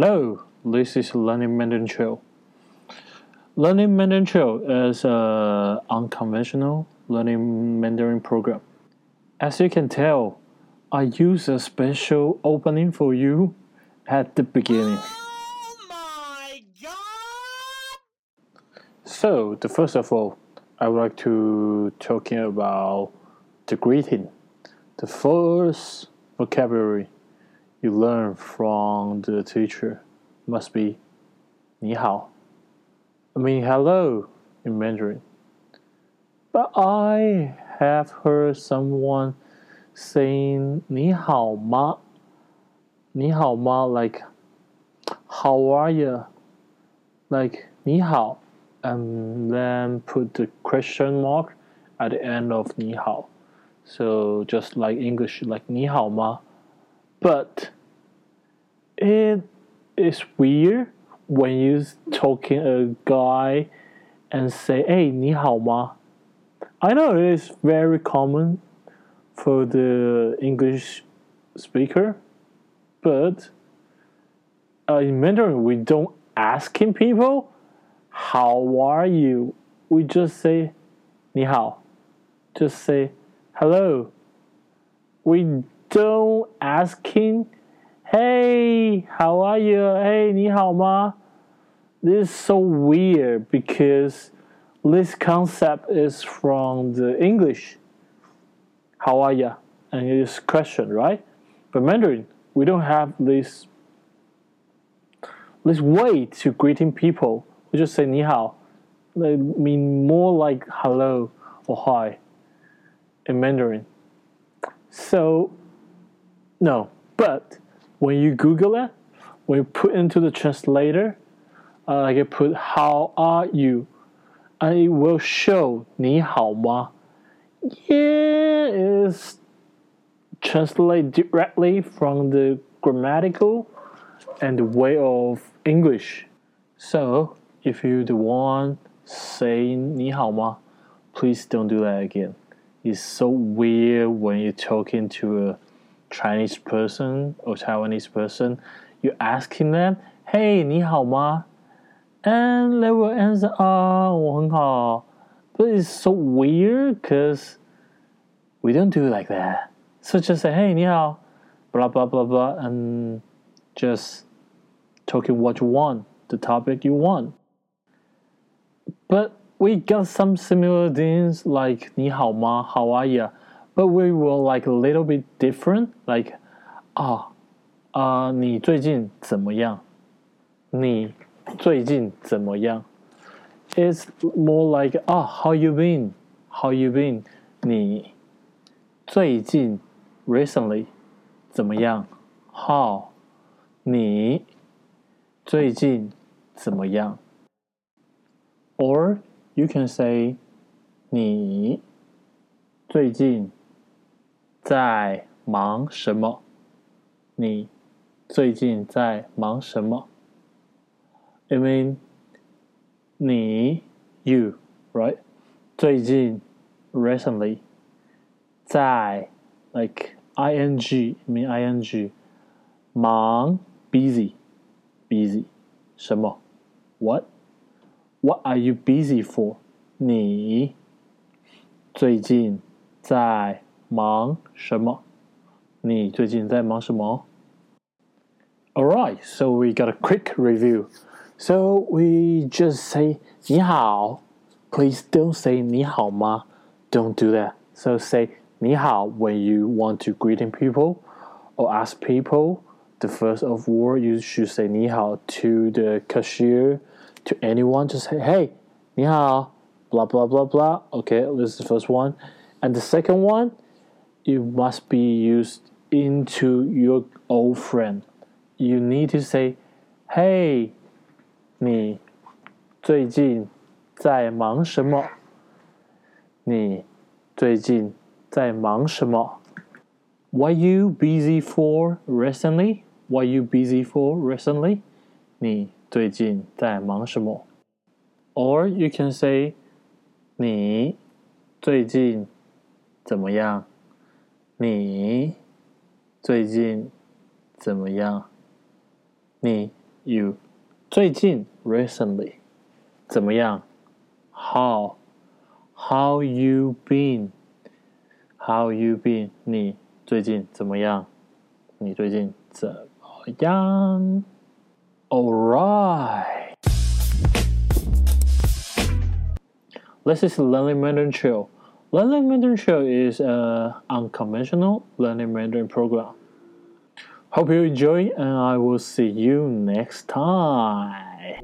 Hello, this is Learning Mandarin Trail. Learning Mandarin Trail is an unconventional learning Mandarin program. As you can tell, I use a special opening for you at the beginning. Oh my god! So, the first of all, I would like to talking about the greeting. The first vocabulary you learn from the teacher must be 你好. I mean hello in Mandarin. But I have heard someone saying 你好吗?你好吗 like how are you? Like 你好 and then put the question mark at the end of 你好. So just like English, like 你好吗? But it is weird when you talking a guy and say, "Hey, 你好吗?" I know it is very common for the English speaker, but uh, in Mandarin we don't asking people, "How are you?" We just say, 你好. Just say, "Hello." We don't asking, "Hey, how are you?" Hey, 你好吗? This is so weird because this concept is from the English. How are you? And it is question, right? But Mandarin, we don't have this this way to greeting people. We just say 你好. They mean more like hello or hi in Mandarin. So no, but when you Google it, when you put into the translator, uh, like you put "How are you," and it will show "你好吗." Yeah, it's translate directly from the grammatical and the way of English. So if you the one saying 你好吗, please don't do that again. It's so weird when you're talking to a Chinese person or Taiwanese person, you asking them, "Hey, 你好吗?" and they will answer, "Ah, 我很好." But it's so weird because we don't do like that. So just say, "Hey, 你好," blah blah blah blah, and just talking what you want, the topic you want. But we got some similar things like 你好吗, how are you? But we were like a little bit different, like 啊啊，你最近怎么样？你最近怎么样？It's more like 啊，How you been? How you been? 你最近 recently 怎么样？How 你最近怎么样？Or you can say 你最近 在忙什么？你最近在忙什么？I mean，你 you right？最近 recently 在 like ing I mean ing 忙 busy busy 什么？What What are you busy for？你最近在 忙什么？你最近在忙什么？Alright, so we got a quick review. So we just say 你好. Please don't say 你好吗? Don't do that. So say 你好 when you want to greeting people or ask people. The first of all, you should say 你好 to the cashier, to anyone. Just say, hey, 你好, blah, blah, blah, blah. Okay, this is the first one. And the second one, it must be used into your old friend. You need to say, "Hey, 你最近在忙什么？你最近在忙什么？What you busy for recently? What you busy for recently? 你最近在忙什么？Or you can say, 你最近怎么样？ 你最近怎么样？你 you 最近 recently 怎么样？How how you been? How you been? 你最近怎么样？你最近怎么样？All right. This is Learning Mandarin Show. Learning Mandarin Show is an unconventional learning Mandarin program. Hope you enjoy, and I will see you next time.